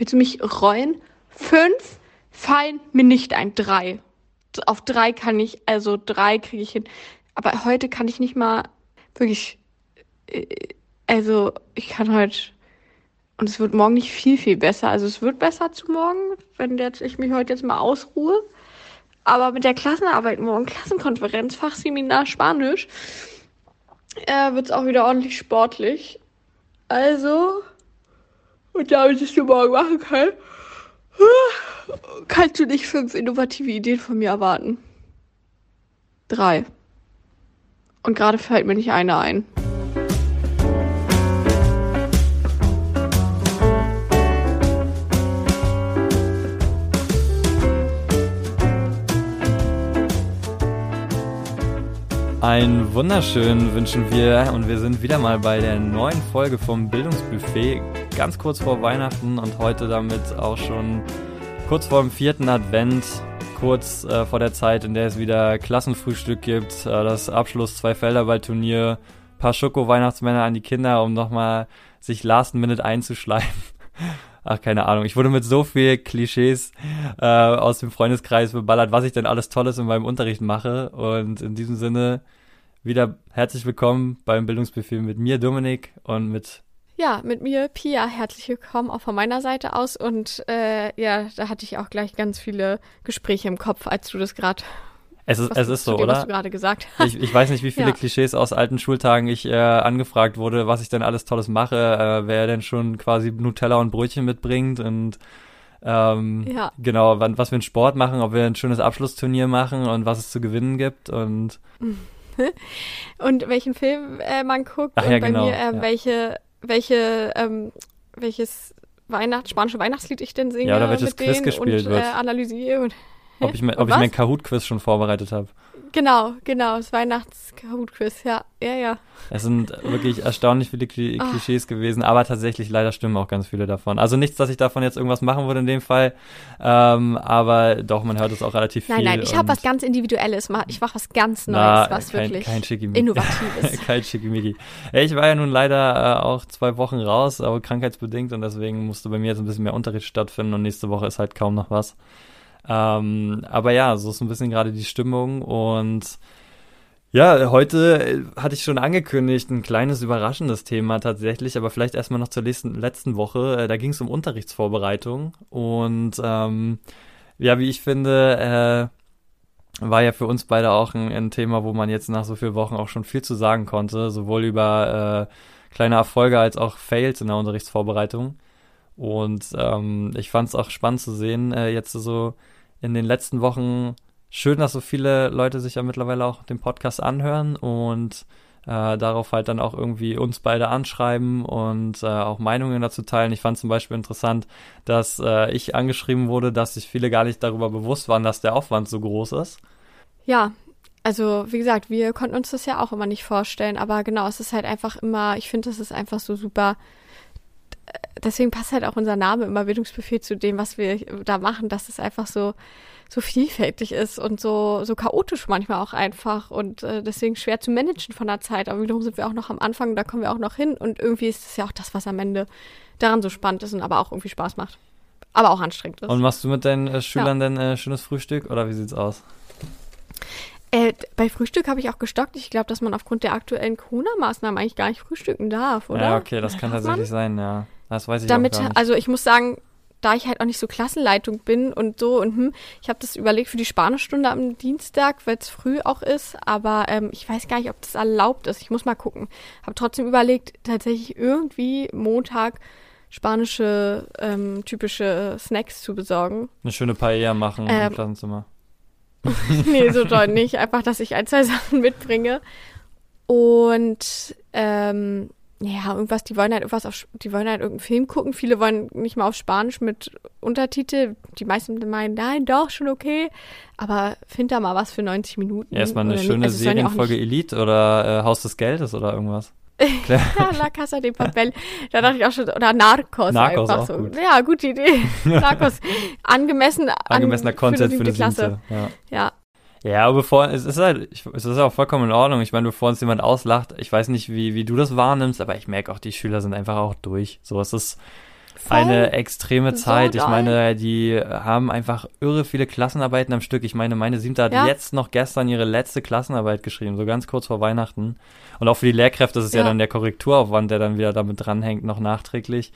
Willst du mich reuen? Fünf fallen mir nicht ein. Drei. Auf drei kann ich, also drei kriege ich hin. Aber heute kann ich nicht mal wirklich. äh, Also, ich kann heute. Und es wird morgen nicht viel, viel besser. Also, es wird besser zu morgen, wenn jetzt ich mich heute jetzt mal ausruhe. Aber mit der Klassenarbeit morgen, Klassenkonferenz, Fachseminar Spanisch, äh, wird es auch wieder ordentlich sportlich. Also, und damit ich es morgen machen kann, kannst du nicht fünf innovative Ideen von mir erwarten. Drei. Und gerade fällt mir nicht eine ein. Einen wunderschönen wünschen wir und wir sind wieder mal bei der neuen Folge vom Bildungsbuffet, ganz kurz vor Weihnachten und heute damit auch schon kurz vor dem vierten Advent, kurz äh, vor der Zeit, in der es wieder Klassenfrühstück gibt, äh, das Abschluss zwei Felderballturnier, paar Schoko-Weihnachtsmänner an die Kinder, um nochmal sich last minute einzuschleimen. Ach, keine Ahnung. Ich wurde mit so viel Klischees äh, aus dem Freundeskreis beballert, was ich denn alles Tolles in meinem Unterricht mache. Und in diesem Sinne wieder herzlich willkommen beim Bildungsbefehl mit mir, Dominik, und mit Ja, mit mir, Pia, herzlich willkommen auch von meiner Seite aus. Und äh, ja, da hatte ich auch gleich ganz viele Gespräche im Kopf, als du das gerade es ist, es ist so, dem, oder? Was du gerade gesagt hast. Ich, ich weiß nicht, wie viele Ja. Klischees aus alten Schultagen ich äh, angefragt wurde, was ich denn alles Tolles mache, äh, wer denn schon quasi Nutella und Brötchen mitbringt und ähm, Ja. genau, wann, was wir einen Sport machen, ob wir ein schönes Abschlussturnier machen und was es zu gewinnen gibt und Und welchen Film äh, man guckt Ach und ja, bei genau, mir, äh, ja. welche, welche, ähm, welches Weihnachts spanische Weihnachtslied ich denn singe Ja, oder welches mit Quiz denen gespielt und wird. Äh, analysiere und ob ich, mein- ob ich mein was? Kahoot-Quiz schon vorbereitet habe. Genau, genau, das Weihnachts-Kahoot-Quiz, ja, ja, ja. Es sind wirklich erstaunlich viele Kli Ah. Klischees gewesen, aber tatsächlich leider stimmen auch ganz viele davon. Also nichts, dass ich davon jetzt irgendwas machen würde in dem Fall, ähm, aber doch, man hört es auch relativ viel. Nein, nein, ich habe was ganz Individuelles, ich mache was ganz Neues, Na, was kein, wirklich kein. Innovatives. kein Schickimicki. Ich war ja nun leider äh, auch zwei Wochen raus, aber krankheitsbedingt und deswegen musste bei mir jetzt ein bisschen mehr Unterricht stattfinden und nächste Woche ist halt kaum noch was. Ähm, aber ja, so ist ein bisschen gerade die Stimmung und ja, heute äh, hatte ich schon angekündigt, ein kleines überraschendes Thema tatsächlich, aber vielleicht erstmal noch zur letzten, letzten Woche. Äh, Da ging es um Unterrichtsvorbereitung und ähm, ja, wie ich finde, äh, war ja für uns beide auch ein, ein Thema, wo man jetzt nach so vielen Wochen auch schon viel zu sagen konnte, sowohl über äh, kleine Erfolge als auch Fails in der Unterrichtsvorbereitung. Und ähm, ich fand es auch spannend zu sehen, äh, jetzt so in den letzten Wochen schön, dass so viele Leute sich ja mittlerweile auch den Podcast anhören und äh, darauf halt dann auch irgendwie uns beide anschreiben und äh, auch Meinungen dazu teilen. Ich fand zum Beispiel interessant, dass äh, ich angeschrieben wurde, dass sich viele gar nicht darüber bewusst waren, dass der Aufwand so groß ist. Ja, also wie gesagt, wir konnten uns das ja auch immer nicht vorstellen, aber genau, es ist halt einfach immer, ich finde, es ist einfach so super. Deswegen passt halt auch unser Name immer Bildungsbefehl zu dem, was wir da machen, dass es einfach so so vielfältig ist und so so chaotisch manchmal auch einfach und äh, deswegen schwer zu managen von der Zeit. Aber wiederum sind wir auch noch am Anfang, da kommen wir auch noch hin und irgendwie ist es ja auch das, was am Ende daran so spannend ist und aber auch irgendwie Spaß macht, aber auch anstrengend ist. Und machst du mit deinen äh, Schülern denn äh, schönes Frühstück oder wie sieht's aus? Äh, bei Frühstück habe ich auch gestockt. Ich glaube, dass man aufgrund der aktuellen Corona-Maßnahmen eigentlich gar nicht frühstücken darf, oder? Ja, okay, das kann Darf tatsächlich man? sein, ja. Das weiß ich Damit, auch gar nicht. also ich muss sagen, da ich halt auch nicht so Klassenleitung bin und so und hm, ich habe das überlegt für die Spanischstunde am Dienstag, weil es früh auch ist, aber ähm, ich weiß gar nicht, ob das erlaubt ist. Ich muss mal gucken. Habe trotzdem überlegt, tatsächlich irgendwie Montag spanische ähm, typische Snacks zu besorgen. Eine schöne Paella machen Ähm, im Klassenzimmer. nee, so doll nicht. Einfach, dass ich ein, zwei Sachen mitbringe. Und ähm, ja, irgendwas, die wollen halt irgendwas auf, die wollen halt irgendeinen Film gucken. Viele wollen nicht mal auf Spanisch mit Untertitel. Die meisten meinen, nein, doch, schon okay. Aber find da mal was für 90 Minuten. Erstmal eine schöne. Also Serienfolge Elite oder äh, Haus des Geldes oder irgendwas. Ja, La Casa de Papel. Da dachte ich auch schon, oder Narcos, Narcos einfach auch so. gut. Ja, gute Idee. Narcos. Angemessen. Angemessener an, Content für die eine Klasse. Ja. Ja. Ja, aber bevor, es ist halt, es ist auch vollkommen in Ordnung. Ich meine, bevor uns jemand auslacht, ich weiß nicht, wie, wie du das wahrnimmst, aber ich merke auch, die Schüler sind einfach auch durch. So, es ist, Voll. eine extreme So Zeit. ich doll. meine, die haben einfach irre viele Klassenarbeiten am Stück. Ich meine, meine Siebte hat Ja. jetzt noch gestern ihre letzte Klassenarbeit geschrieben, so ganz kurz vor Weihnachten. Und auch für die Lehrkräfte ist es ja, Ja. dann der Korrekturaufwand, der dann wieder damit dranhängt, noch nachträglich.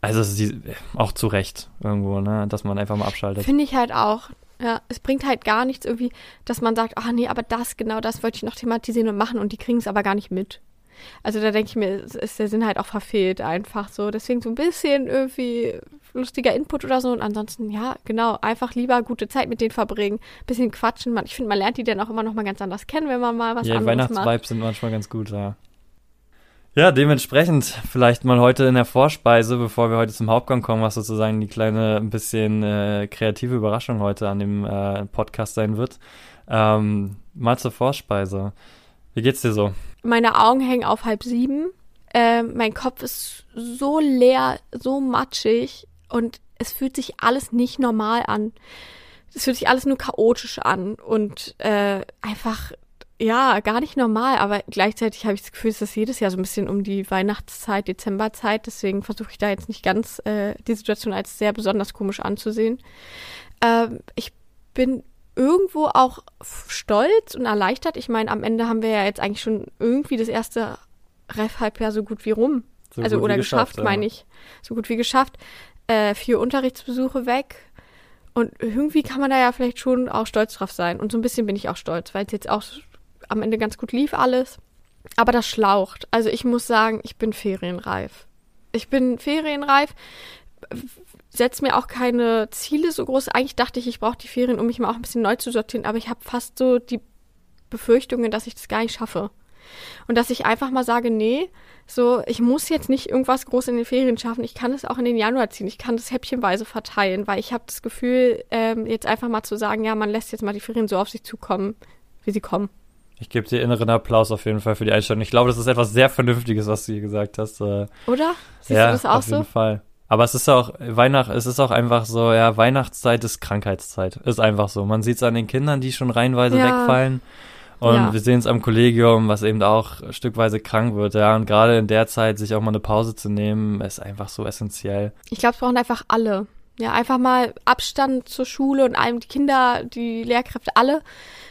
Also es ist die, auch zu Recht irgendwo, ne, dass man einfach mal abschaltet. Finde ich halt auch. Ja, es bringt halt gar nichts irgendwie, dass man sagt, ach nee, aber das, genau das wollte ich noch thematisieren und machen und die kriegen es aber gar nicht mit. Also da denke ich mir, ist der Sinn halt auch verfehlt einfach so. Deswegen so ein bisschen irgendwie lustiger Input oder so und ansonsten, ja, genau, einfach lieber gute Zeit mit denen verbringen, bisschen quatschen. Man, ich finde, man lernt die dann auch immer noch mal ganz anders kennen, wenn man mal was Ja, anderes macht. Weihnachtsvibes sind manchmal ganz gut, ja. Ja, dementsprechend vielleicht mal heute in der Vorspeise, bevor wir heute zum Hauptgang kommen, was sozusagen die kleine, ein bisschen äh, kreative Überraschung heute an dem äh, Podcast sein wird. Ähm, mal zur Vorspeise. Wie geht's dir so? Meine Augen hängen auf halb sieben. Ähm, mein Kopf ist so leer, so matschig und es fühlt sich alles nicht normal an. Es fühlt sich alles nur chaotisch an und äh, einfach, ja, gar nicht normal. Aber gleichzeitig habe ich das Gefühl, es ist jedes Jahr so ein bisschen um die Weihnachtszeit, Dezemberzeit. Deswegen versuche ich da jetzt nicht ganz äh, die Situation als sehr besonders komisch anzusehen. Ähm, ich bin irgendwo auch stolz und erleichtert. Ich meine, am Ende haben wir ja jetzt eigentlich schon irgendwie das erste Ref-Halbjahr so gut wie rum. So also oder geschafft, ja. meine ich. So gut wie geschafft. Äh, vier Unterrichtsbesuche weg. Und irgendwie kann man da ja vielleicht schon auch stolz drauf sein. Und so ein bisschen bin ich auch stolz, weil es jetzt auch am Ende ganz gut lief alles. Aber das schlaucht. Also ich muss sagen, ich bin ferienreif. Ich bin ferienreif, setze mir auch keine Ziele so groß. Eigentlich dachte ich, ich brauche die Ferien, um mich mal auch ein bisschen neu zu sortieren, aber ich habe fast so die Befürchtungen, dass ich das gar nicht schaffe. Und dass ich einfach mal sage, nee, so, ich muss jetzt nicht irgendwas groß in den Ferien schaffen. Ich kann es auch in den Januar ziehen. Ich kann das häppchenweise verteilen, weil ich habe das Gefühl, ähm, jetzt einfach mal zu sagen, ja, man lässt jetzt mal die Ferien so auf sich zukommen, wie sie kommen. Ich gebe dir inneren Applaus auf jeden Fall für die Einstellung. Ich glaube, das ist etwas sehr Vernünftiges, was du hier gesagt hast. Äh, Oder? Siehst ja, du das auch auf jeden so? Fall. Aber es ist auch Weihnacht, es ist auch einfach so, ja, Weihnachtszeit ist Krankheitszeit. Ist einfach so. Man sieht es an den Kindern, die schon reihenweise Ja. wegfallen. Und Ja. wir sehen es am Kollegium, was eben auch stückweise krank wird, ja. Und gerade in der Zeit, sich auch mal eine Pause zu nehmen, ist einfach so essentiell. Ich glaube, es brauchen einfach alle. Ja, einfach mal Abstand zur Schule und allem, die Kinder, die Lehrkräfte, alle.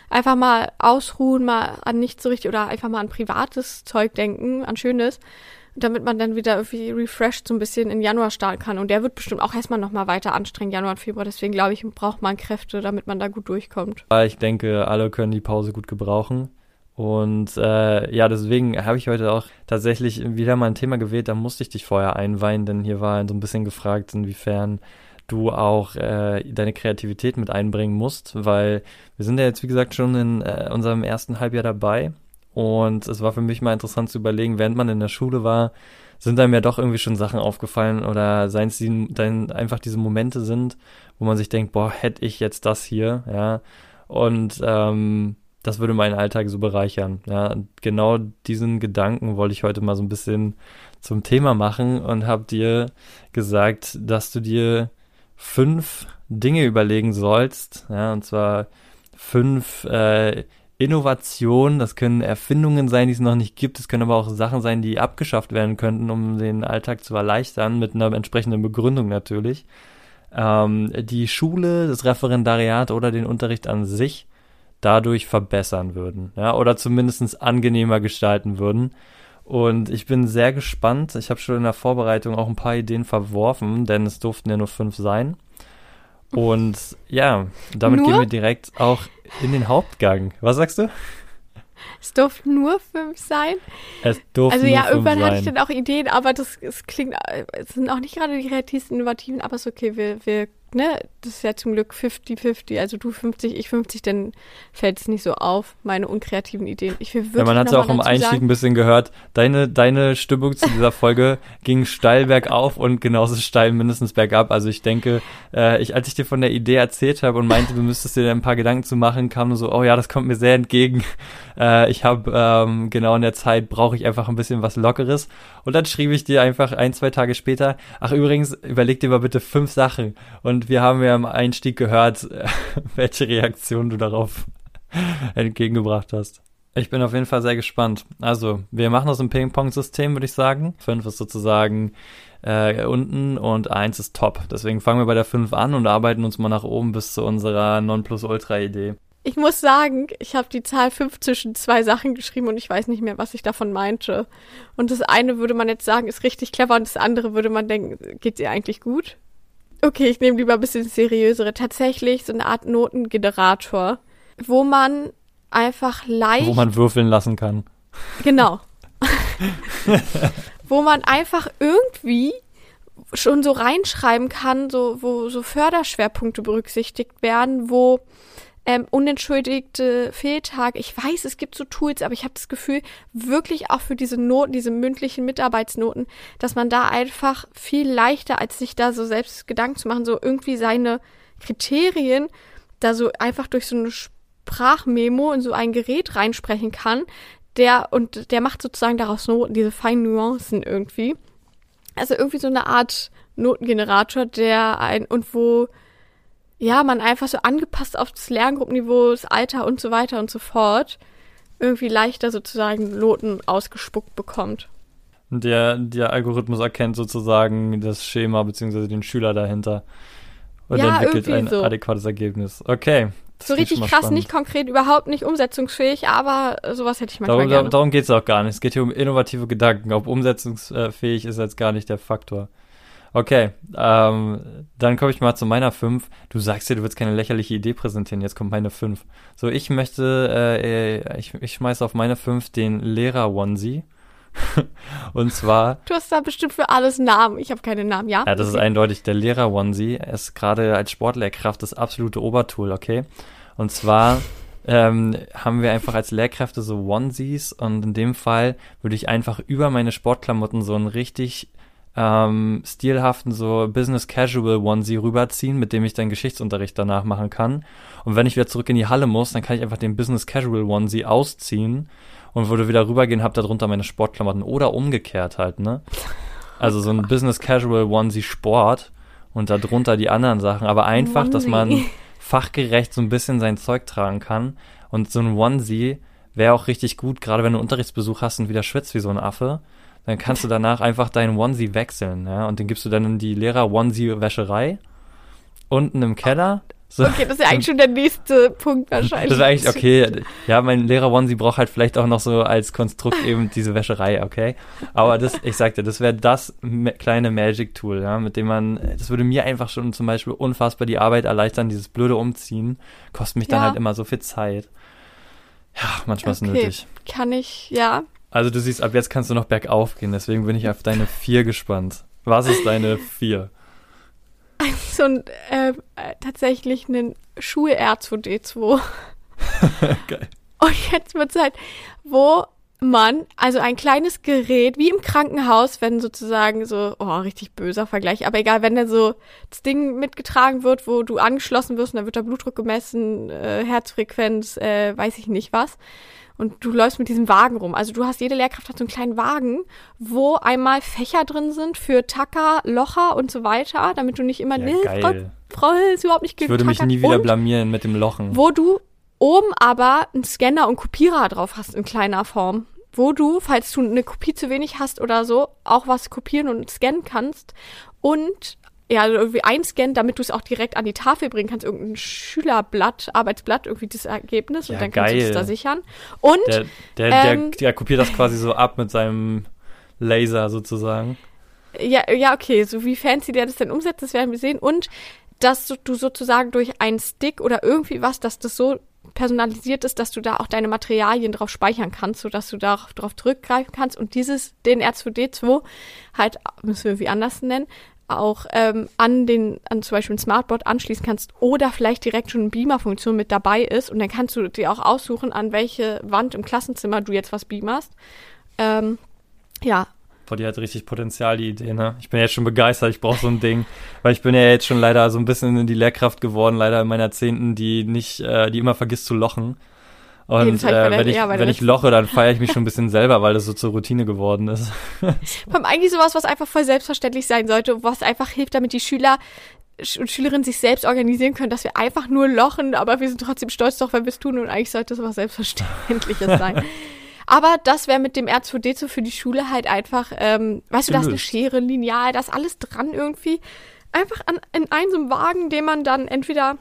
Einfach mal ausruhen, mal an nichts so richtig oder einfach mal an privates Zeug denken, an Schönes, damit man dann wieder irgendwie refreshed so ein bisschen in Januar starten kann. Und der wird bestimmt auch erstmal nochmal weiter anstrengend, Januar und Februar. Deswegen glaube ich, braucht man Kräfte, damit man da gut durchkommt. Ich denke, alle können die Pause gut gebrauchen. Und äh, ja, deswegen habe ich heute auch tatsächlich wieder mal ein Thema gewählt, da musste ich dich vorher einweihen, denn hier war so ein bisschen gefragt, inwiefern du auch äh, deine Kreativität mit einbringen musst, weil wir sind ja jetzt, wie gesagt, schon in äh, unserem ersten Halbjahr dabei. Und es war für mich mal interessant zu überlegen, während man in der Schule war, sind einem ja doch irgendwie schon Sachen aufgefallen oder seien es die, dann einfach diese Momente sind, wo man sich denkt, boah, hätte ich jetzt das hier, ja. Und ähm, das würde meinen Alltag so bereichern. Ja, und genau diesen Gedanken wollte ich heute mal so ein bisschen zum Thema machen und habe dir gesagt, dass du dir fünf Dinge überlegen sollst. Ja, und zwar fünf äh, Innovationen. Das können Erfindungen sein, die es noch nicht gibt. Es können aber auch Sachen sein, die abgeschafft werden könnten, um den Alltag zu erleichtern, mit einer entsprechenden Begründung natürlich. Ähm, die Schule, das Referendariat oder den Unterricht an sich dadurch verbessern würden, ja, oder zumindest angenehmer gestalten würden. Und ich bin sehr gespannt. Ich habe schon in der Vorbereitung auch ein paar Ideen verworfen, denn es durften ja nur fünf sein. Und ja, damit Nur? gehen wir direkt auch in den Hauptgang. Was sagst du? Es durften nur fünf sein. Es durften Also ja, irgendwann hatte ich sein. dann auch Ideen, aber das, es klingt, äh, es sind auch nicht gerade die kreativsten, innovativen, aber ist okay, wir, wir, ne, das ist ja zum Glück 50-50, also du 50, ich 50, dann fällt es nicht so auf, meine unkreativen Ideen. Ich will wirklich Ja, man hat es auch im Einstieg sagen, ein bisschen gehört. Deine, deine Stimmung zu dieser Folge ging steil bergauf und genauso steil mindestens bergab. Also ich denke, äh, ich, als ich dir von der Idee erzählt habe und meinte, du müsstest dir ein paar Gedanken zu machen, kam nur so, oh ja, das kommt mir sehr entgegen. Äh, ich habe ähm, genau in der Zeit brauche ich einfach ein bisschen was Lockeres. Und dann schrieb ich dir einfach ein, zwei Tage später, ach übrigens, überleg dir mal bitte fünf Sachen. Und wir haben ja im Einstieg gehört, welche Reaktion du darauf entgegengebracht hast. Ich bin auf jeden Fall sehr gespannt. Also, wir machen das im Ping-Pong-System, würde ich sagen. Fünf ist sozusagen äh, unten und 1 ist top. Deswegen fangen wir bei der 5 an und arbeiten uns mal nach oben bis zu unserer Nonplusultra-Idee. Ich muss sagen, ich habe die Zahl 5 zwischen zwei Sachen geschrieben und ich weiß nicht mehr, was ich davon meinte. Und das eine würde man jetzt sagen, ist richtig clever und das andere würde man denken, geht ihr eigentlich gut? Okay, ich nehme lieber ein bisschen seriösere. Tatsächlich so eine Art Notengenerator, wo man einfach leicht. Wo man würfeln lassen kann. Genau. wo man einfach irgendwie schon so reinschreiben kann, so, wo so Förderschwerpunkte berücksichtigt werden, wo ähm, unentschuldigte Fehltage. Ich weiß, es gibt so Tools, aber ich habe das Gefühl, wirklich auch für diese Noten, diese mündlichen Mitarbeitsnoten, dass man da einfach viel leichter, als sich da so selbst Gedanken zu machen, so irgendwie seine Kriterien da so einfach durch so eine Sprachmemo in so ein Gerät reinsprechen kann, der und der macht sozusagen daraus Noten, diese feinen Nuancen irgendwie. Also irgendwie so eine Art Notengenerator, der ein und wo ja, man einfach so angepasst auf das Lerngruppenniveau, das Alter und so weiter und so fort irgendwie leichter sozusagen Noten ausgespuckt bekommt. Der, der Algorithmus erkennt sozusagen das Schema bzw. den Schüler dahinter und Ja, entwickelt ein so. adäquates Ergebnis. Okay. So richtig mal krass, spannend. nicht konkret, überhaupt nicht umsetzungsfähig, aber sowas hätte ich manchmal Darum, gerne. darum geht es auch gar nicht. Es geht hier um innovative Gedanken. Ob umsetzungsfähig ist jetzt gar nicht der Faktor. Okay, ähm, dann komme ich mal zu meiner 5. Du sagst ja, du willst keine lächerliche Idee präsentieren. Jetzt kommt meine 5. So, ich möchte, äh, äh, ich, ich schmeiße auf meine 5 den Lehrer-Onesie. Und zwar Du hast da bestimmt für alles Namen. Ich habe keine Namen, ja? Ja, das ist eindeutig der Lehrer-Onesie. Er ist gerade als Sportlehrkraft das absolute Obertool, okay? Und zwar ähm, haben wir einfach als Lehrkräfte so Onesies und in dem Fall würde ich einfach über meine Sportklamotten so einen richtig ähm, stilhaften so Business Casual Onesie rüberziehen, mit dem ich dann Geschichtsunterricht danach machen kann. Und wenn ich wieder zurück in die Halle muss, dann kann ich einfach den Business Casual Onesie ausziehen und würde wieder rübergehen, hab darunter meine Sportklamotten oder umgekehrt halt, ne? Also so ein Business Casual Onesie Sport und darunter die anderen Sachen, aber einfach, dass man Onesie. fachgerecht so ein bisschen sein Zeug tragen kann und so ein Onesie wäre auch richtig gut, gerade wenn du Unterrichtsbesuch hast und wieder schwitzt wie so ein Affe, dann kannst du danach einfach deinen Onesie wechseln, ja, und den gibst du dann in die Lehrer Onesie Wäscherei unten im Keller. So, Okay, das ist ja eigentlich schon der nächste Punkt wahrscheinlich. das ist eigentlich okay. Ja, mein Lehrer Onesie braucht halt vielleicht auch noch so als Konstrukt eben diese Wäscherei, okay? Aber das, ich sagte, das wäre das kleine Magic Tool, ja, mit dem man, das würde mir einfach schon zum Beispiel unfassbar die Arbeit erleichtern, dieses blöde Umziehen, kostet mich dann Ja. halt immer so viel Zeit. Ja, manchmal ist Okay. nötig. Kann ich, ja. Also du siehst, ab jetzt kannst du noch bergauf gehen, deswegen bin ich auf deine vier gespannt. Was ist deine vier? So ein, äh, tatsächlich einen Schuhe R2D2. Geil. Und jetzt wird's halt, wo man, also ein kleines Gerät, wie im Krankenhaus, wenn sozusagen so, oh, richtig böser Vergleich, aber egal, wenn da so das Ding mitgetragen wird, wo du angeschlossen wirst und da wird der Blutdruck gemessen, äh, Herzfrequenz, äh, weiß ich nicht was. Und du läufst mit diesem Wagen rum. Also du hast, jede Lehrkraft hat so einen kleinen Wagen, wo einmal Fächer drin sind für Tacker, Locher und so weiter, damit du nicht immer, Ja, nee, Frau. Frau ist überhaupt nicht Ich würde mich nie wieder blamieren mit dem Lochen. wo du oben aber einen Scanner und Kopierer drauf hast in kleiner Form. Wo du, falls du eine Kopie zu wenig hast oder so, auch was kopieren und scannen kannst. Und ja, also irgendwie einscannen, damit du es auch direkt an die Tafel bringen kannst, irgendein Schülerblatt, Arbeitsblatt, irgendwie das Ergebnis Ja, und dann kannst du geil. das da sichern. Und Der, der, Ähm, der, der kopiert das quasi so ab mit seinem Laser sozusagen. Ja, ja, okay, so wie fancy der das denn umsetzt, das werden wir sehen. Und dass du, sozusagen durch einen Stick oder irgendwie was, dass das so personalisiert ist, dass du da auch deine Materialien drauf speichern kannst, sodass du da drauf zurückgreifen kannst und dieses, den R2D2 halt, müssen wir wie anders nennen, auch ähm, an den, an zum Beispiel ein Smartboard anschließen kannst oder vielleicht direkt schon eine Beamer-Funktion mit dabei ist und dann kannst du dir auch aussuchen, an welche Wand im Klassenzimmer du jetzt was beamerst. Ähm, ja, Boah, die hat richtig Potenzial, die Idee, ne? Ich bin jetzt schon begeistert, ich brauche so ein Ding. Weil ich bin ja jetzt schon leider so ein bisschen in die Lehrkraft geworden, leider in meiner Zehnten, die nicht, äh, die immer vergisst zu lochen. Und äh, der- wenn ich, ja, wenn ich loche, dann feiere ich mich schon ein bisschen selber, weil das so zur Routine geworden ist. Vor allem eigentlich sowas, was einfach voll selbstverständlich sein sollte, was einfach hilft, damit die Schüler Sch- und Schülerinnen sich selbst organisieren können, dass wir einfach nur lochen, aber wir sind trotzdem stolz doch, wenn wir es tun und eigentlich sollte es was Selbstverständliches sein. Aber das wäre mit dem R2D2 für die Schule halt einfach, ähm, weißt du, da ist eine. Schere, Lineal, da ist alles dran irgendwie. Einfach an, in einem so einem Wagen, den man dann entweder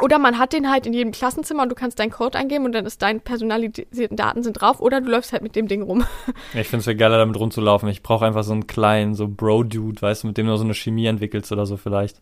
oder man hat den halt in jedem Klassenzimmer und du kannst deinen Code eingeben und dann ist deine personalisierten Daten sind drauf oder du läufst halt mit dem Ding rum. Ich finde es viel geiler, damit rumzulaufen. Ich brauche einfach so einen kleinen, so Bro-Dude, weißt du, mit dem du so eine Chemie entwickelst oder so vielleicht.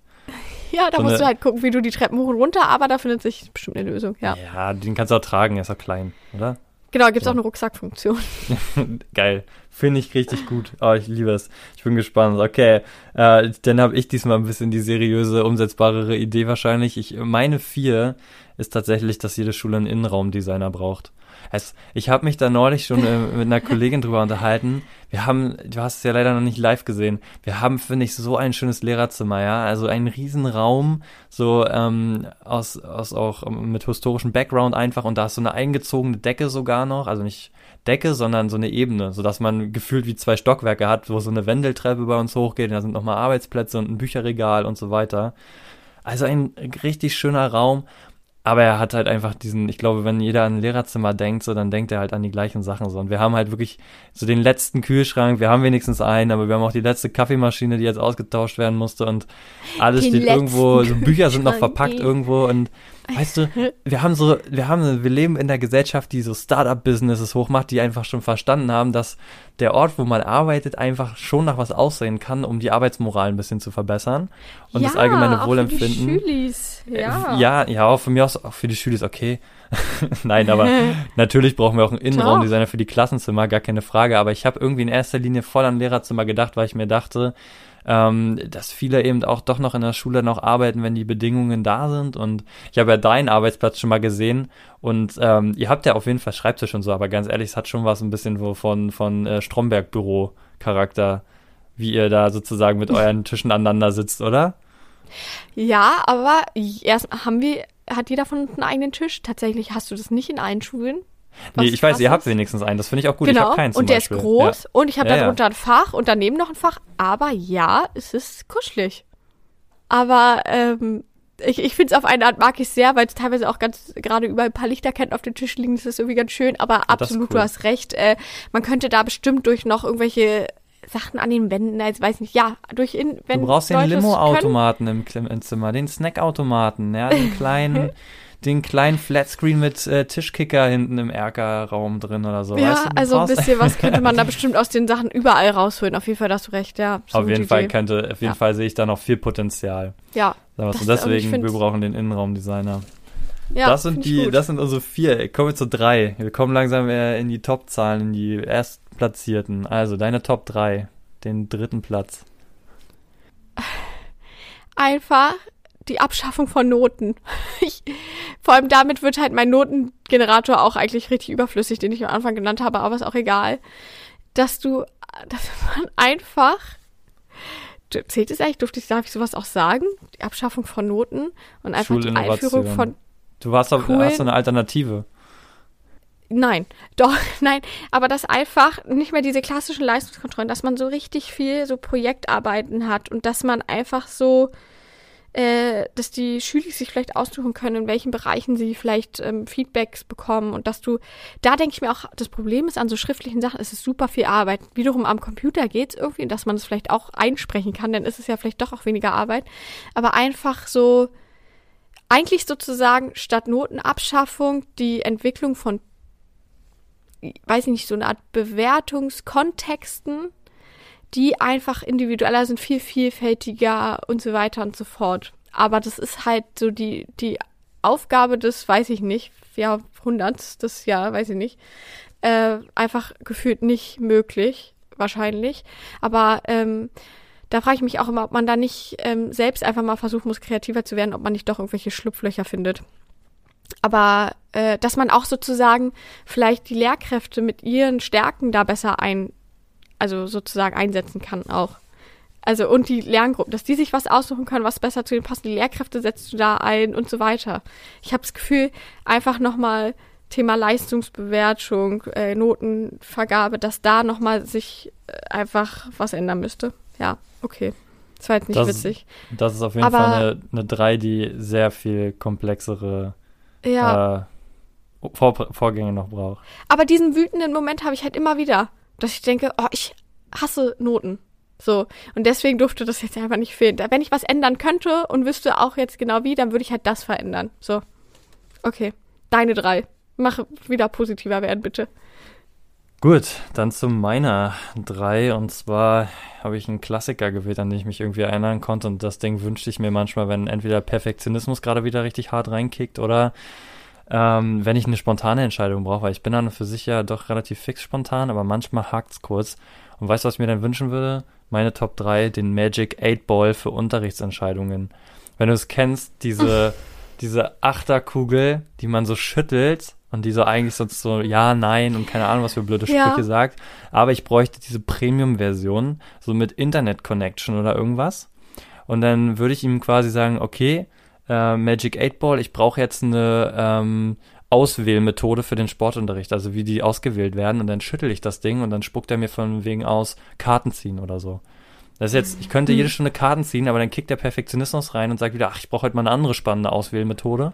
Ja, da So musst eine- du halt gucken, wie du die Treppen hoch und runter, aber da findet sich bestimmt eine Lösung, ja. Ja, den kannst du auch tragen, er ist auch klein, oder? Genau, gibt's So. auch eine Rucksackfunktion. Geil. Finde ich richtig gut. Oh, ich liebe es. Ich bin gespannt. Okay, äh, dann habe ich diesmal ein bisschen die seriöse, umsetzbarere Idee wahrscheinlich. Ich meine vier ist tatsächlich, dass jede Schule einen Innenraumdesigner braucht. Es, ich habe mich da neulich schon äh, mit einer Kollegin drüber unterhalten. Wir haben, du hast es ja leider noch nicht live gesehen. Wir haben, finde ich, so ein schönes Lehrerzimmer, ja. Also einen riesen Raum, so ähm, aus, aus auch ähm, mit historischem Background einfach. Und da ist so eine eingezogene Decke sogar noch. Also nicht Decke, sondern so eine Ebene, sodass man gefühlt wie zwei Stockwerke hat, wo so eine Wendeltreppe bei uns hochgeht. Und da sind nochmal Arbeitsplätze und ein Bücherregal und so weiter. Also ein richtig schöner Raum. Aber er hat halt einfach diesen, ich glaube, wenn jeder an ein Lehrerzimmer denkt, so, dann denkt er halt an die gleichen Sachen so. Und wir haben halt wirklich so den letzten Kühlschrank, wir haben wenigstens einen, aber wir haben auch die letzte Kaffeemaschine, die jetzt ausgetauscht werden musste und alles Den steht irgendwo, so Bücher sind noch verpackt irgendwo und weißt du, wir haben so, wir haben, wir leben in der Gesellschaft, die so Startup-Businesses hochmacht, die einfach schon verstanden haben, dass der Ort, wo man arbeitet, einfach schon nach was aussehen kann, um die Arbeitsmoral ein bisschen zu verbessern und das allgemeine auch Wohlempfinden. Für die Schülis. Ja. Äh, ja, ja, auch von mir aus, auch für die Schüler ist okay. Nein, aber natürlich brauchen wir auch einen Innenraumdesigner für die Klassenzimmer, gar keine Frage. Aber ich habe irgendwie in erster Linie voll an Lehrerzimmer gedacht, weil ich mir dachte, ähm, dass viele eben auch doch noch in der Schule noch arbeiten, wenn die Bedingungen da sind. Und ich habe ja deinen Arbeitsplatz schon mal gesehen und ähm, ihr habt ja auf jeden Fall Schreibtisch und so, aber ganz ehrlich, es hat schon was ein bisschen so von, von äh, Stromberg-Büro-Charakter, wie ihr da sozusagen mit euren Tischen aneinander sitzt, oder? Ja, aber erst haben wir, hat jeder von uns einen eigenen Tisch. Tatsächlich hast du das nicht in allen Schulen. Nee, ich weiß, ihr habt wenigstens einen. Das finde ich auch gut. Ich genau. habe keinen zum und der Beispiel. ist groß und ich habe Ja, ja. darunter ein Fach und daneben noch ein Fach. Aber ja, es ist kuschelig. Aber ähm, ich, ich finde es auf eine Art mag ich sehr, weil es teilweise auch ganz gerade überall ein paar Lichterketten auf den Tisch liegen. Das ist irgendwie ganz schön. Aber absolut, cool. du hast recht. Äh, man könnte da bestimmt durch noch irgendwelche Sachen an den Wänden, also weiß nicht, ja, durch in, wenn Du brauchst den. Limo-Automaten im, im Zimmer, den Snackautomaten, ja, den kleinen, den kleinen Flatscreen mit äh, Tischkicker hinten im Erkerraum drin oder so. Ja, weißt du, du also ein bisschen was könnte man da bestimmt aus den Sachen überall rausholen. Auf jeden Fall, hast du recht, ja. Auf jeden Fall Idee. könnte, auf jeden Ja. Fall sehe ich da noch viel Potenzial. Ja, so. Das- und ich Deswegen, wir brauchen den Innenraumdesigner. ja. das sind die, das sind unsere vier. Kommen wir zu drei. Wir kommen langsam äh, in die Top-Zahlen, in die Erstplatzierten. Also deine Top 3, den dritten Platz. einfach die Abschaffung von Noten. Ich, vor allem damit wird halt mein Notengenerator auch eigentlich richtig überflüssig, den ich am Anfang genannt habe, aber ist auch egal. Dass du, dass man einfach, Du- zählt es eigentlich, durfte ich, darf ich sowas auch sagen? Die Abschaffung von Noten und einfach die. Einführung von Du hast, doch, hast eine Alternative. Nein, doch, nein, aber dass einfach nicht mehr diese klassischen Leistungskontrollen, dass man so richtig viel so Projektarbeiten hat und dass man einfach so, äh, dass die Schüler sich vielleicht aussuchen können, in welchen Bereichen sie vielleicht ähm, Feedbacks bekommen und dass du, da denke ich mir auch, das Problem ist an so schriftlichen Sachen, es ist super viel Arbeit. Wiederum am Computer geht's irgendwie, dass man es vielleicht auch einsprechen kann, dann ist es ja vielleicht doch auch weniger Arbeit, aber einfach so, eigentlich sozusagen statt Notenabschaffung die Entwicklung von weiß ich nicht, so eine Art Bewertungskontexten, die einfach individueller sind, viel vielfältiger und so weiter und so fort. Aber das ist halt so die, die Aufgabe des, weiß ich nicht, Jahrhunderts, das Jahr, weiß ich nicht, äh, einfach gefühlt nicht möglich, wahrscheinlich. Aber ähm, da frage ich mich auch immer, ob man da nicht ähm, selbst einfach mal versuchen muss, kreativer zu werden, ob man nicht doch irgendwelche Schlupflöcher findet. Aber äh, dass man auch sozusagen vielleicht die Lehrkräfte mit ihren Stärken da besser ein, also sozusagen einsetzen kann auch. Also und die Lerngruppen, dass die sich was aussuchen können, was besser zu denen passt. Die Lehrkräfte setzt du da ein und so weiter. Ich habe das Gefühl, einfach nochmal Thema Leistungsbewertung, äh, Notenvergabe, dass da nochmal sich äh, einfach was ändern müsste. Ja, okay. Das war jetzt nicht Das- witzig. Das ist auf jeden Aber- Fall eine, eine 3, die sehr viel komplexere Ja, äh, Vor Vorgänge noch brauche. Aber diesen wütenden Moment habe ich halt immer wieder, dass ich denke, oh, ich hasse Noten. So. Und deswegen durfte das jetzt einfach nicht fehlen. Wenn ich was ändern könnte und wüsste auch jetzt genau wie, dann würde ich halt das verändern. So. Okay. Deine drei. Mach wieder positiver werden, bitte. Gut, dann zu meiner drei. Und zwar habe ich einen Klassiker gewählt, an den ich mich irgendwie erinnern konnte. Und das Ding wünschte ich mir manchmal, wenn entweder Perfektionismus gerade wieder richtig hart reinkickt oder ähm, wenn ich eine spontane Entscheidung brauche. Weil ich bin dann für sich ja doch relativ fix spontan, aber manchmal hakt's kurz. Und weißt du, was ich mir dann wünschen würde? Meine Top 3, den Magic 8 Ball für Unterrichtsentscheidungen. Wenn du es kennst, diese, diese Achterkugel, die man so schüttelt und die so eigentlich sonst so ja, nein und keine Ahnung, was für blöde Sprüche ja. sagt. Aber ich bräuchte diese Premium-Version, so mit Internet-Connection oder irgendwas. Und dann würde ich ihm quasi sagen, okay, äh, Magic 8 Ball, ich brauche jetzt eine ähm, Auswählmethode für den Sportunterricht, also wie die ausgewählt werden. Und dann schüttel ich das Ding und dann spuckt er mir von wegen aus Karten ziehen oder so. Das ist jetzt, ich könnte jede Stunde Karten ziehen, aber dann kickt der Perfektionismus rein und sagt wieder, ach, ich brauche heute mal eine andere spannende Auswählmethode.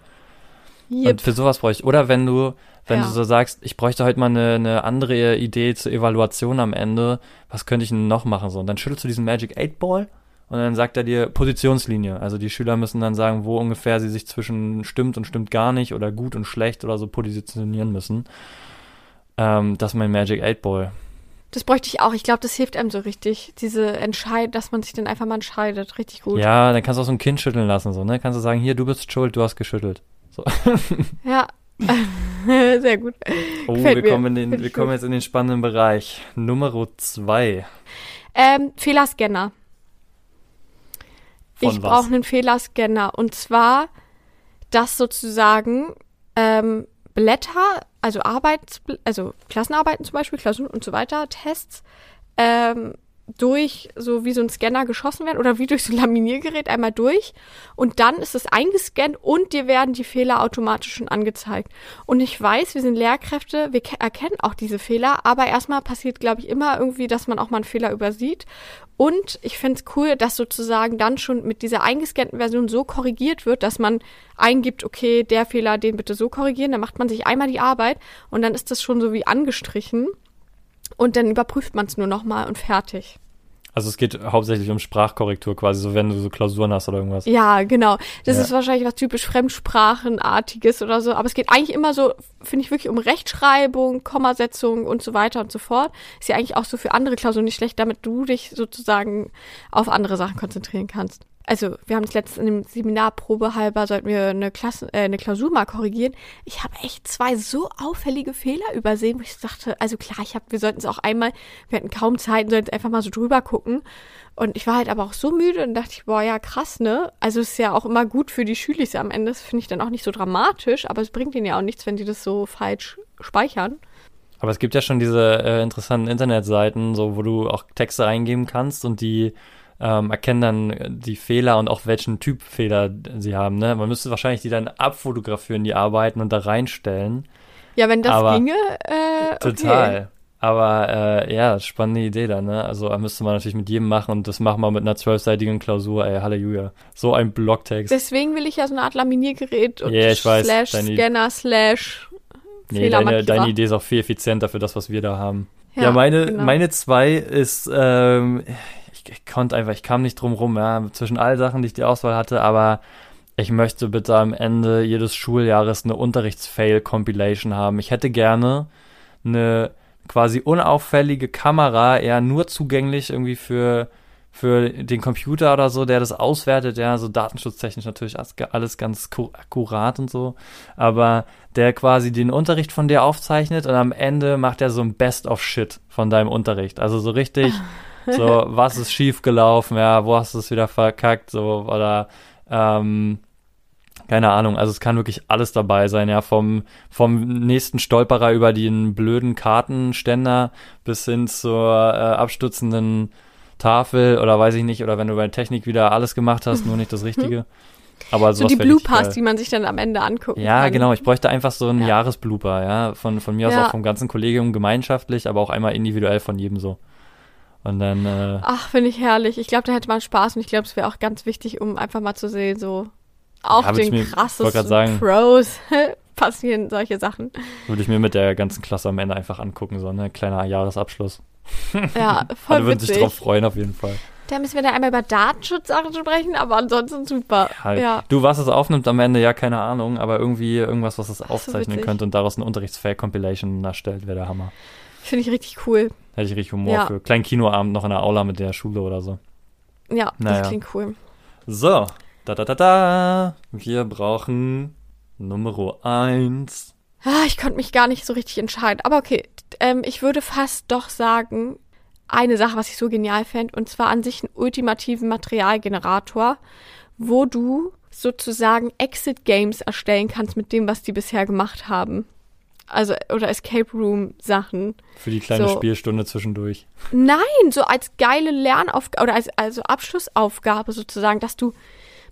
Yep. Und für sowas brauche ich. Oder wenn du, wenn ja. du so sagst, ich bräuchte heute mal eine, eine andere Idee zur Evaluation am Ende, was könnte ich denn noch machen? So, und dann schüttelst du diesen Magic 8 Ball und dann sagt er dir Positionslinie. Also die Schüler müssen dann sagen, wo ungefähr sie sich zwischen stimmt und stimmt gar nicht oder gut und schlecht oder so positionieren müssen. Ähm, das ist mein Magic 8 Ball. Das bräuchte ich auch. Ich glaube, das hilft einem so richtig. Diese Entscheid, dass man sich dann einfach mal entscheidet. Richtig gut. Ja, dann kannst du auch so ein Kind schütteln lassen, so, ne? Kannst du sagen, hier, du bist schuld, du hast geschüttelt. So. Ja. Sehr gut. Oh, wir kommen, in den, wir kommen jetzt in den spannenden Bereich. Nummer zwei. Ähm, Fehlerscanner. Von ich brauche einen Fehlerscanner. Und zwar, dass sozusagen ähm, Blätter, also Arbeits, also Klassenarbeiten zum Beispiel, Klausuren und so weiter, Tests, ähm, durch so wie so ein Scanner geschossen werden oder wie durch so ein Laminiergerät einmal durch und dann ist es eingescannt und dir werden die Fehler automatisch schon angezeigt. Und ich weiß, wir sind Lehrkräfte, wir erkennen auch diese Fehler, aber erstmal passiert, glaube ich, immer irgendwie, dass man auch mal einen Fehler übersieht. Und ich finde es cool, dass sozusagen dann schon mit dieser eingescannten Version so korrigiert wird, dass man eingibt, okay, der Fehler, den bitte so korrigieren, dann macht man sich einmal die Arbeit und dann ist das schon so wie angestrichen. Und dann überprüft man es nur nochmal und fertig. Also es geht hauptsächlich um Sprachkorrektur quasi, so wenn du so Klausuren hast oder irgendwas. Ja, genau. Das ja. ist wahrscheinlich was typisch Fremdsprachenartiges oder so. Aber es geht eigentlich immer so, finde ich wirklich um Rechtschreibung, Kommasetzung und so weiter und so fort. Ist ja eigentlich auch so für andere Klausuren nicht schlecht, damit du dich sozusagen auf andere Sachen konzentrieren kannst also wir haben es letztens in dem Seminar probehalber, sollten wir eine Klasse, äh, eine Klausur mal korrigieren. Ich habe echt zwei so auffällige Fehler übersehen, wo ich dachte, also klar, ich habe, wir sollten es auch einmal, wir hatten kaum Zeit, sollten es einfach mal so drüber gucken. Und ich war halt aber auch so müde und dachte ich, boah, ja, krass, ne? Also es ist ja auch immer gut für die Schüler am Ende. Das finde ich dann auch nicht so dramatisch, aber es bringt ihnen ja auch nichts, wenn die das so falsch speichern. Aber es gibt ja schon diese äh, interessanten Internetseiten, so wo du auch Texte eingeben kannst und die ähm, erkennen dann die Fehler und auch welchen Typ Fehler sie haben. Ne? Man müsste wahrscheinlich die dann abfotografieren, die Arbeiten und da reinstellen. Ja, wenn das Aber ginge, äh, okay. Total. Aber äh, ja, spannende Idee dann, ne? Also müsste man natürlich mit jedem machen und das machen wir mit einer zwölfseitigen Klausur, ey, Halleluja. So ein Blogtext. Deswegen will ich ja so eine Art Laminiergerät und yeah, ich weiß, slash Scanner slash Nee, deine, deine Idee ist auch viel effizienter für das, was wir da haben. Ja, ja meine, genau. meine zwei ist, ähm, ich konnte einfach, ich kam nicht drum rum, ja, zwischen all Sachen, die ich die Auswahl hatte, aber ich möchte bitte am Ende jedes Schuljahres eine Unterrichtsfail-Compilation haben. Ich hätte gerne eine quasi unauffällige Kamera, eher nur zugänglich irgendwie für, für den Computer oder so, der das auswertet, ja, so datenschutztechnisch natürlich alles ganz akkurat und so, aber der quasi den Unterricht von dir aufzeichnet und am Ende macht er so ein Best of Shit von deinem Unterricht. Also so richtig So, was ist schief gelaufen? Ja, wo hast du es wieder verkackt? So, oder, ähm, keine Ahnung, also es kann wirklich alles dabei sein, ja, vom, vom nächsten Stolperer über den blöden Kartenständer bis hin zur äh, abstützenden Tafel oder weiß ich nicht, oder wenn du bei Technik wieder alles gemacht hast, nur nicht das Richtige. Aber so die Bloopers, die man sich dann am Ende anguckt. Ja, kann. genau. Ich bräuchte einfach so einen ja. Jahresblooper, ja. Von, von mir aus auch vom ganzen Kollegium gemeinschaftlich, aber auch einmal individuell von jedem so. Und dann. Äh, Ach, finde ich herrlich. Ich glaube, da hätte man Spaß und ich glaube, es wäre auch ganz wichtig, um einfach mal zu sehen, so auch ja, den krassesten sagen, Pros passieren solche Sachen. Würde ich mir mit der ganzen Klasse am Ende einfach angucken, so ein ne? kleiner Jahresabschluss. Ja, voll Alle würden witzig. sich drauf freuen, auf jeden Fall. Da müssen wir dann einmal über Datenschutzsachen sprechen, aber ansonsten super. Ja, Ja. Du, was es aufnimmt am Ende, ja, keine Ahnung, aber irgendwie irgendwas, was es so aufzeichnen witzig. könnte und daraus eine Unterrichtsfair-Compilation erstellt, wäre der Hammer. Finde ich richtig cool. Hätte ich richtig Humor Ja. für. Kleinen Kinoabend noch in der Aula mit der Schule oder so. Ja, Naja. das klingt cool. So, da da da da. Wir brauchen Nummer eins. Ah, ich konnte mich gar nicht so richtig entscheiden. Aber okay, ähm, ich würde fast doch sagen, eine Sache, was ich so genial fände, und zwar an sich einen ultimativen Materialgenerator, wo du sozusagen Exit-Games erstellen kannst mit dem, was die bisher gemacht haben. Also, oder Escape Room-Sachen. Für die kleine So. Spielstunde zwischendurch. Nein, so als geile Lernaufgabe oder als also Abschlussaufgabe sozusagen, dass du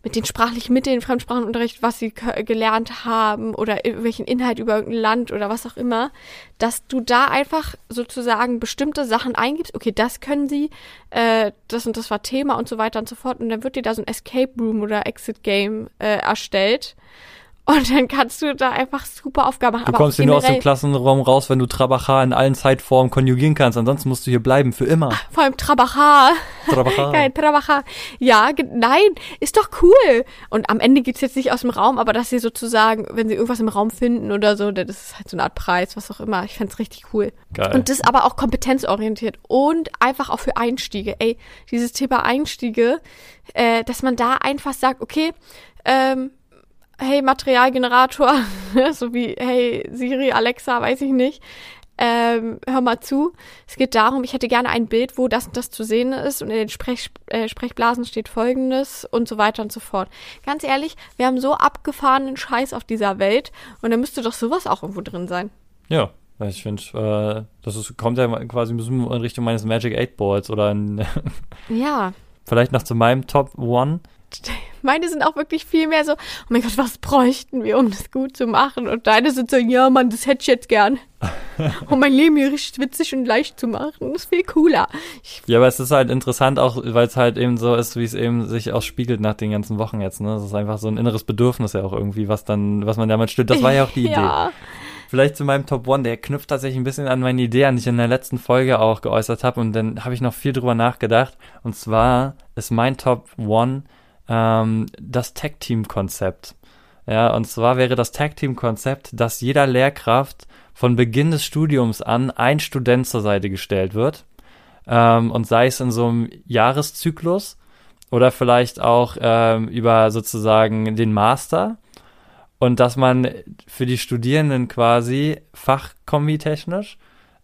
mit den sprachlichen Mitteln, Fremdsprachenunterricht, was sie gelernt haben oder irgendwelchen Inhalt über irgendein Land oder was auch immer, dass du da einfach sozusagen bestimmte Sachen eingibst. Okay, das können sie, äh, das und das war Thema und so weiter und so fort. Und dann wird dir da so ein Escape Room oder Exit Game äh, erstellt. Und dann kannst du da einfach super Aufgaben machen. Du kommst hier nur aus dem Klassenraum raus, wenn du Trabacha in allen Zeitformen konjugieren kannst. Ansonsten musst du hier bleiben, für immer. Vor allem Trabajar. Trabacha. Geil, Trabaja. Ja, nein, ist doch cool. Und am Ende geht's jetzt nicht aus dem Raum, aber dass sie sozusagen, wenn sie irgendwas im Raum finden oder so, das ist halt so eine Art Preis, was auch immer. Ich fänd's richtig cool. Geil. Und das aber auch kompetenzorientiert und einfach auch für Einstiege. Ey, dieses Thema Einstiege, äh, dass man da einfach sagt, okay, ähm, hey Materialgenerator, so wie hey Siri, Alexa, weiß ich nicht. Ähm, hör mal zu. Es geht darum, ich hätte gerne ein Bild, wo das und das zu sehen ist und in den Sprech, äh, Sprechblasen steht folgendes und so weiter und so fort. Ganz ehrlich, wir haben so abgefahrenen Scheiß auf dieser Welt und da müsste doch sowas auch irgendwo drin sein. Ja, ich finde, äh, das ist, kommt ja quasi ein bisschen in Richtung meines Magic 8 Balls oder in, Ja. vielleicht noch zu meinem Top One. Meine sind auch wirklich viel mehr so, oh mein Gott, was bräuchten wir, um das gut zu machen? Und deine sind so, ja, Mann, das hätte ich jetzt gern. um mein Leben hier richtig witzig und leicht zu machen. Das ist viel cooler. Ich, Ja, aber es ist halt interessant auch, weil es halt eben so ist, wie es eben sich ausspiegelt nach den ganzen Wochen jetzt, ne? Das ist einfach so ein inneres Bedürfnis ja auch irgendwie, was dann, was man damit stillt. Das war ja auch die Idee. Ja. Vielleicht zu meinem Top One, der knüpft tatsächlich ein bisschen an meine Idee an, die ich in der letzten Folge auch geäußert habe und dann habe ich noch viel drüber nachgedacht. Und zwar ist mein Top One ähm, das Tag-Team-Konzept. Ja, und zwar wäre das Tag-Team-Konzept, dass jeder Lehrkraft von Beginn des Studiums an ein Student zur Seite gestellt wird. Ähm, und sei es in so einem Jahreszyklus oder vielleicht auch ähm, über sozusagen den Master und dass man für die Studierenden quasi fachkombi-technisch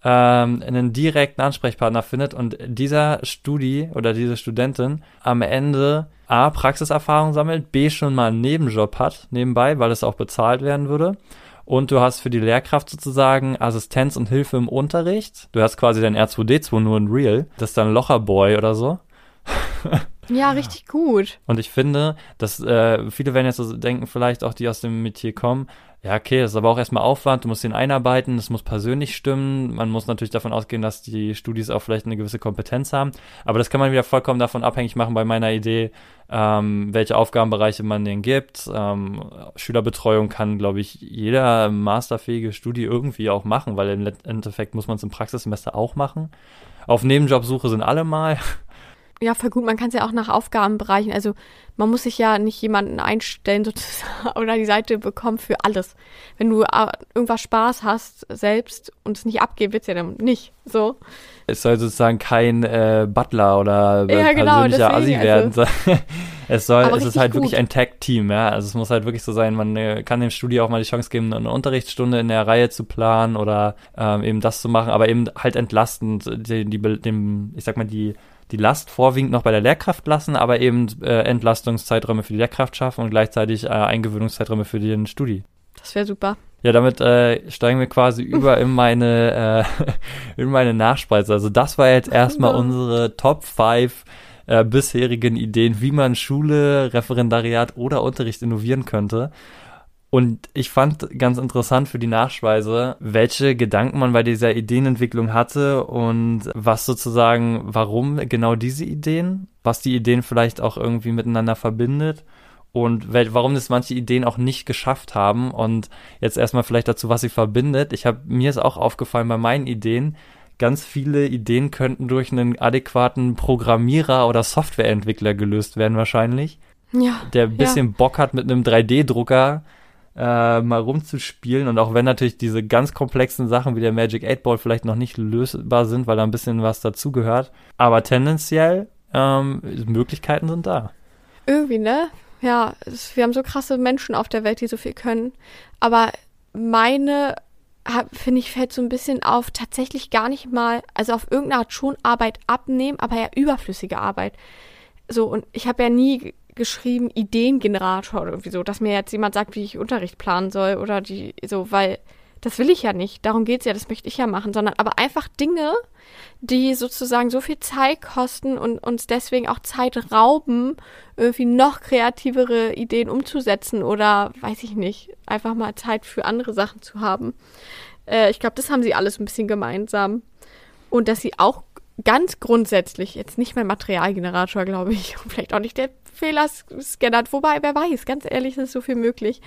ähm, einen direkten Ansprechpartner findet und dieser Studi oder diese Studentin am Ende A, Praxiserfahrung sammelt, B, schon mal einen Nebenjob hat nebenbei, weil es auch bezahlt werden würde. Und du hast für die Lehrkraft sozusagen Assistenz und Hilfe im Unterricht. Du hast quasi dein R2D2 nur in Real. Das ist dann Locherboy oder so. ja, richtig gut. Und ich finde, dass äh, viele werden jetzt so denken, vielleicht auch die aus dem Metier kommen, ja, okay, das ist aber auch erstmal Aufwand, du musst ihn einarbeiten, es muss persönlich stimmen, man muss natürlich davon ausgehen, dass die Studis auch vielleicht eine gewisse Kompetenz haben, aber das kann man wieder vollkommen davon abhängig machen bei meiner Idee, ähm, welche Aufgabenbereiche man denen gibt. Ähm, Schülerbetreuung kann, glaube ich, jeder masterfähige Studi irgendwie auch machen, weil im Endeffekt muss man es im Praxissemester auch machen. Auf Nebenjobsuche sind alle mal. Ja, voll gut. Man kann es ja auch nach Aufgabenbereichen. Also man muss sich ja nicht jemanden einstellen sozusagen oder die Seite bekommen für alles. Wenn du äh, irgendwas Spaß hast selbst und es nicht abgeht, wird's ja dann nicht. So. Es soll sozusagen kein äh, Butler oder äh, Ja, genau, persönlicher Assi deswegen, werden. es soll, es ist halt wirklich gut. ein Tag-Team, ja. Also es muss halt wirklich so sein, man äh, kann dem Studio auch mal die Chance geben, eine Unterrichtsstunde in der Reihe zu planen oder ähm, eben das zu machen, aber eben halt entlastend, die, die, dem, ich sag mal, die die Last vorwiegend noch bei der Lehrkraft lassen, aber eben äh, Entlastungszeiträume für die Lehrkraft schaffen und gleichzeitig äh, Eingewöhnungszeiträume für den Studi. Das wäre super. Ja, damit äh, steigen wir quasi über in meine äh, in meine Nachspeise. Also das war jetzt erstmal Ja. unsere Top 5 äh, bisherigen Ideen, wie man Schule, Referendariat oder Unterricht innovieren könnte. Und ich fand ganz interessant für die Nachspeise, welche Gedanken man bei dieser Ideenentwicklung hatte und was sozusagen, warum genau diese Ideen, was die Ideen vielleicht auch irgendwie miteinander verbindet und warum es manche Ideen auch nicht geschafft haben. Und jetzt erstmal vielleicht dazu, was sie verbindet. Ich habe mir ist auch aufgefallen bei meinen Ideen, ganz viele Ideen könnten durch einen adäquaten Programmierer oder Softwareentwickler gelöst werden wahrscheinlich. Ja. Der ein bisschen ja. Bock hat mit einem 3D-Drucker äh, mal rumzuspielen und auch wenn natürlich diese ganz komplexen Sachen wie der Magic 8 Ball vielleicht noch nicht lösbar sind, weil da ein bisschen was dazugehört, aber tendenziell ähm, Möglichkeiten sind da. Irgendwie, ne? Ja, es, wir haben so krasse Menschen auf der Welt, die so viel können. Aber meine, finde ich, fällt so ein bisschen auf, tatsächlich gar nicht mal, also auf irgendeine Art schon Arbeit abnehmen, aber ja überflüssige Arbeit. So, und ich habe ja nie geschrieben Ideengenerator oder irgendwie so, dass mir jetzt jemand sagt, wie ich Unterricht planen soll oder die, so, weil das will ich ja nicht. Darum geht's ja, das möchte ich ja machen, sondern aber einfach Dinge, die sozusagen so viel Zeit kosten und uns deswegen auch Zeit rauben, irgendwie noch kreativere Ideen umzusetzen oder weiß ich nicht, einfach mal Zeit für andere Sachen zu haben. Äh, ich glaube, das haben sie alles ein bisschen gemeinsam. Und dass sie auch ganz grundsätzlich jetzt nicht mein Materialgenerator, glaube ich, und vielleicht auch nicht der Fehler scannert. Wobei, wer weiß, ganz ehrlich, ist so viel möglich.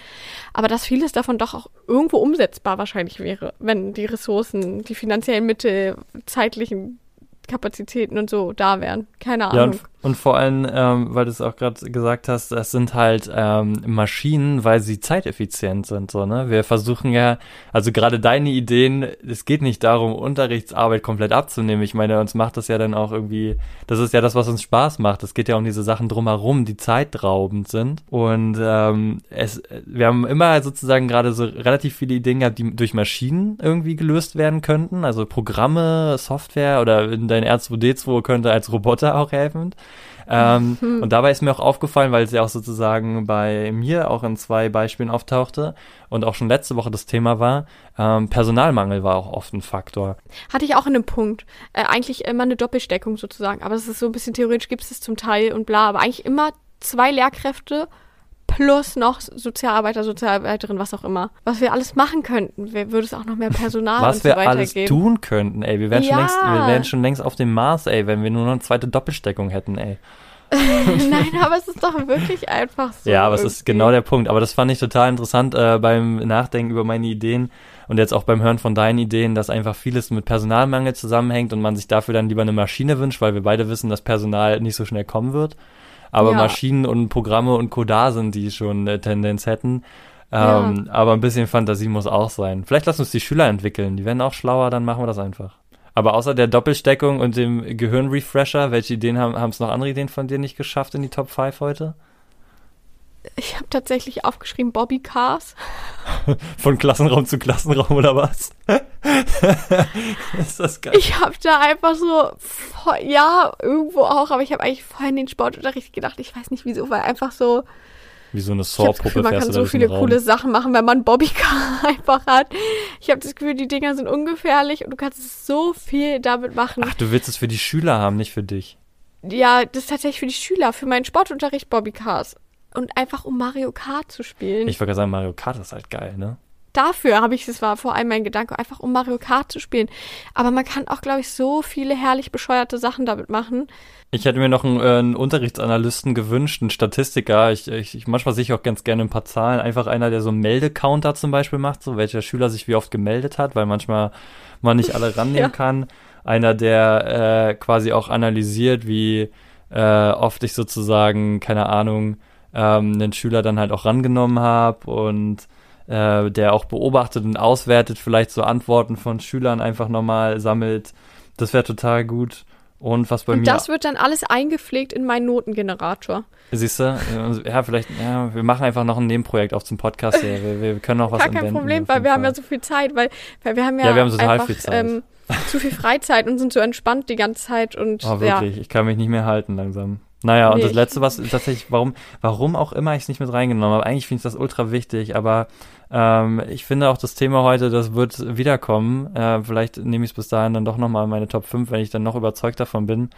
Aber dass vieles davon doch auch irgendwo umsetzbar wahrscheinlich wäre, wenn die Ressourcen, die finanziellen Mittel, zeitlichen Kapazitäten und so da wären. Keine Ahnung. Ja, und, und vor allem, ähm, weil du es auch gerade gesagt hast, das sind halt ähm, Maschinen, weil sie zeiteffizient sind. So, ne? Wir versuchen ja, also gerade deine Ideen, es geht nicht darum, Unterrichtsarbeit komplett abzunehmen. Ich meine, uns macht das ja dann auch irgendwie, das ist ja das, was uns Spaß macht. Es geht ja um diese Sachen drumherum, die zeitraubend sind. Und ähm, es, wir haben immer sozusagen gerade so relativ viele Ideen gehabt, die durch Maschinen irgendwie gelöst werden könnten. Also Programme, Software oder in dein R2D2 könnte als Roboter auch helfen. Ähm, mhm. Und dabei ist mir auch aufgefallen, weil es ja auch sozusagen bei mir auch in zwei Beispielen auftauchte und auch schon letzte Woche das Thema war, ähm, Personalmangel war auch oft ein Faktor. Hatte ich auch in einem Punkt. Äh, eigentlich immer eine Doppelsteckung sozusagen, aber es ist so ein bisschen theoretisch gibt es zum Teil und bla, aber eigentlich immer zwei Lehrkräfte plus noch Sozialarbeiter, Sozialarbeiterin, was auch immer. Was wir alles machen könnten, würde es auch noch mehr Personal was und so wir alles tun könnten, ey. Wir wären, ja. schon längst, wir wären schon längst auf dem Mars, ey, wenn wir nur noch eine zweite Doppelsteckung hätten, ey. Nein, aber es ist doch wirklich einfach so. Ja, aber irgendwie. es ist genau der Punkt. Aber das fand ich total interessant äh, beim Nachdenken über meine Ideen und jetzt auch beim Hören von deinen Ideen, dass einfach vieles mit Personalmangel zusammenhängt und man sich dafür dann lieber eine Maschine wünscht, weil wir beide wissen, dass Personal nicht so schnell kommen wird aber ja. Maschinen und Programme und Codar sind, die schon eine Tendenz hätten. Ähm, ja. Aber ein bisschen Fantasie muss auch sein. Vielleicht lassen uns die Schüler entwickeln. Die werden auch schlauer, dann machen wir das einfach. Aber außer der Doppelsteckung und dem Gehirnrefresher, welche Ideen haben haben es noch andere Ideen von dir nicht geschafft in die Top 5 heute? Ich habe tatsächlich aufgeschrieben Bobby Cars. Von Klassenraum zu Klassenraum oder was? ist das geil. Ich habe da einfach so, ja, irgendwo auch, aber ich habe eigentlich vorhin in den Sportunterricht gedacht, ich weiß nicht wieso, weil einfach so. Wie so eine Saw-Puppe Man kann so viele coole Sachen machen, wenn man Bobbycar einfach hat. Ich habe das Gefühl, die Dinger sind ungefährlich und du kannst so viel damit machen. Ach, du willst es für die Schüler haben, nicht für dich. Ja, das ist tatsächlich für die Schüler, für meinen Sportunterricht Bobbycars und einfach um Mario Kart zu spielen. Ich würde sagen, Mario Kart ist halt geil, ne? Dafür habe ich, das war vor allem mein Gedanke, einfach um Mario Kart zu spielen. Aber man kann auch, glaube ich, so viele herrlich bescheuerte Sachen damit machen. Ich hätte mir noch einen, äh, einen Unterrichtsanalysten gewünscht, einen Statistiker. Ich, ich, ich manchmal sehe ich auch ganz gerne ein paar Zahlen. Einfach einer, der so einen Meldecounter zum Beispiel macht, so welcher Schüler sich wie oft gemeldet hat, weil manchmal man nicht alle rannehmen ja. kann. Einer, der äh, quasi auch analysiert, wie äh, oft ich sozusagen, keine Ahnung, ähm, einen Schüler dann halt auch rangenommen habe und äh, der auch beobachtet und auswertet, vielleicht so Antworten von Schülern einfach nochmal sammelt. Das wäre total gut. Und was bei und mir. Das wird dann alles eingepflegt in meinen Notengenerator. Siehst du? Ja, vielleicht, ja, wir machen einfach noch ein Nebenprojekt auf zum Podcast. Ja. Wir, wir können auch was Gar kein Problem, weil wir Fall. haben ja so viel Zeit, weil, weil wir haben ja, ja wir haben total einfach, viel Zeit. Ähm, zu viel Freizeit und sind so entspannt die ganze Zeit und. Oh, wirklich, ja. ich kann mich nicht mehr halten langsam. Naja, und das letzte, was tatsächlich, warum, warum auch immer ich es nicht mit reingenommen habe, eigentlich finde ich das ultra wichtig, aber ähm, ich finde auch das Thema heute, das wird wiederkommen. Äh, vielleicht nehme ich es bis dahin dann doch nochmal in meine Top 5, wenn ich dann noch überzeugt davon bin.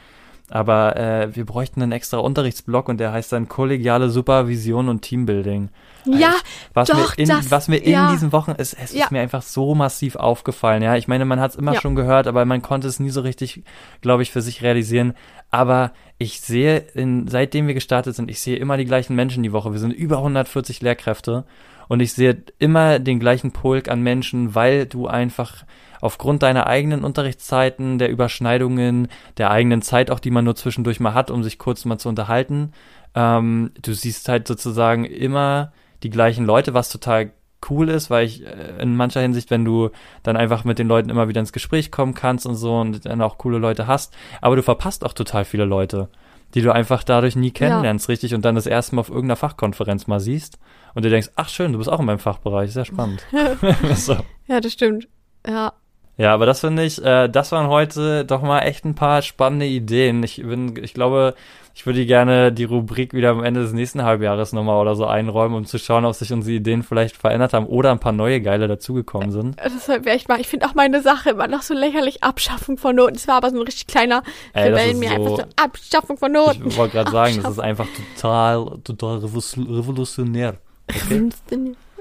Aber äh, wir bräuchten einen extra Unterrichtsblock und der heißt dann kollegiale Supervision und Teambuilding. Ja, Was doch, mir in, das, was mir in ja. diesen Wochen ist, es Ja. ist mir einfach so massiv aufgefallen. Ja, ich meine, man hat es immer Ja. schon gehört, aber man konnte es nie so richtig, glaube ich, für sich realisieren. Aber ich sehe, in, seitdem wir gestartet sind, ich sehe immer die gleichen Menschen die Woche. Wir sind über 140 Lehrkräfte und ich sehe immer den gleichen Pulk an Menschen, weil du einfach aufgrund deiner eigenen Unterrichtszeiten, der Überschneidungen, der eigenen Zeit auch, die man nur zwischendurch mal hat, um sich kurz mal zu unterhalten, ähm, du siehst halt sozusagen immer die gleichen Leute, was total cool ist, weil ich äh, in mancher Hinsicht, wenn du dann einfach mit den Leuten immer wieder ins Gespräch kommen kannst und so und dann auch coole Leute hast, aber du verpasst auch total viele Leute, die du einfach dadurch nie kennenlernst, richtig, und dann das erste Mal auf irgendeiner Fachkonferenz mal siehst und du denkst, ach schön, du bist auch in meinem Fachbereich, sehr spannend. so. Ja, das stimmt. Ja. Ja, aber das finde ich, äh, das waren heute doch mal echt ein paar spannende Ideen. Ich bin, ich glaube, ich würde gerne die Rubrik wieder am Ende des nächsten Halbjahres nochmal oder so einräumen, um zu schauen, ob sich unsere Ideen vielleicht verändert haben oder ein paar neue geile dazugekommen sind. Das wäre echt mal. Ich finde auch meine Sache immer noch so lächerlich. Abschaffung von Noten. Das war aber so ein richtig kleiner Ey, das Rebell ist mir so- einfach so Abschaffung von Noten. Ich wollte gerade sagen, das ist einfach total, total revolu- revolutionär. Okay?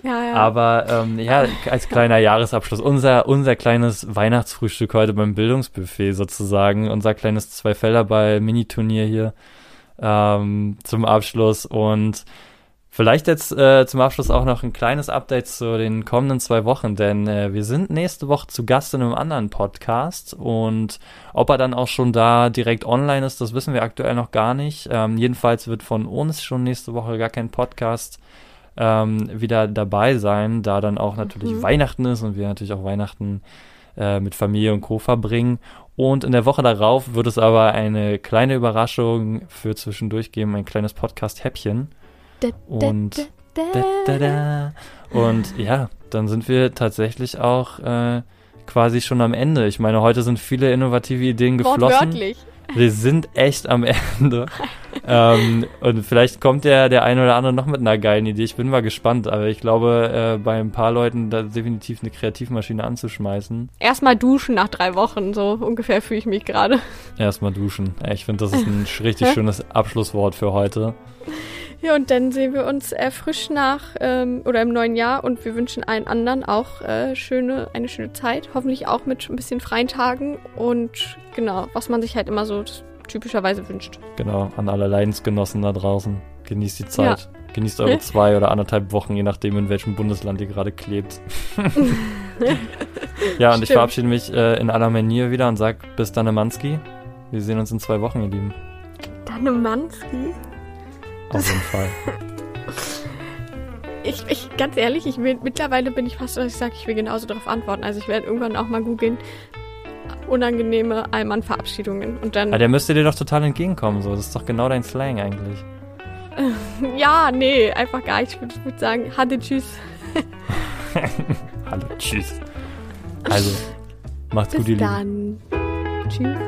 Ja, ja. Aber ähm, ja, als kleiner Jahresabschluss, unser, unser kleines Weihnachtsfrühstück heute beim Bildungsbuffet sozusagen, unser kleines Zweifelder bei Miniturnier hier ähm, zum Abschluss. Und vielleicht jetzt äh, zum Abschluss auch noch ein kleines Update zu den kommenden zwei Wochen, denn äh, wir sind nächste Woche zu Gast in einem anderen Podcast. Und ob er dann auch schon da direkt online ist, das wissen wir aktuell noch gar nicht. Ähm, jedenfalls wird von uns schon nächste Woche gar kein Podcast ähm, wieder dabei sein, da dann auch natürlich Mhm. Weihnachten ist und wir natürlich auch Weihnachten äh, mit Familie und Co. verbringen. Und in der Woche darauf wird es aber eine kleine Überraschung für zwischendurch geben, ein kleines Podcast-Häppchen. Und, und ja, dann sind wir tatsächlich auch äh, quasi schon am Ende. Ich meine, heute sind viele innovative Ideen geflossen. Wortwörtlich. Wir sind echt am Ende. ähm, und vielleicht kommt der, der eine oder andere noch mit einer geilen Idee. Ich bin mal gespannt, aber ich glaube, äh, bei ein paar Leuten da definitiv eine Kreativmaschine anzuschmeißen. Erstmal duschen nach drei Wochen. So ungefähr fühle ich mich gerade. Erstmal duschen. Ich finde, das ist ein richtig schönes Abschlusswort für heute. Ja, und dann sehen wir uns äh, frisch nach ähm, oder im neuen Jahr und wir wünschen allen anderen auch äh, schöne, eine schöne Zeit. Hoffentlich auch mit ein bisschen freien Tagen und genau, was man sich halt immer so typischerweise wünscht. Genau, an alle Leidensgenossen da draußen. Genießt die Zeit. Genießt eure zwei oder anderthalb Wochen, je nachdem, in welchem Bundesland ihr gerade klebt. ja, und ich Stimmt. verabschiede mich äh, in aller Manier wieder und sag bis dann, Manski. Wir sehen uns in zwei Wochen, ihr Lieben. Danemanski? Auf jeden Fall. Ich, ich, ganz ehrlich, ich will, mittlerweile bin ich fast, dass ich sage, ich will genauso darauf antworten. Also ich werde irgendwann auch mal googeln, unangenehme Allmann-Verabschiedungen. Und dann, Aber der müsste dir doch total entgegenkommen, so. Das ist doch genau dein Slang eigentlich. ja, nee, einfach gar nicht. Ich würde würd sagen, hatte, tschüss. Hallo, tschüss. Also, macht's Bis gut, ihr Lieben. dann. Tschüss.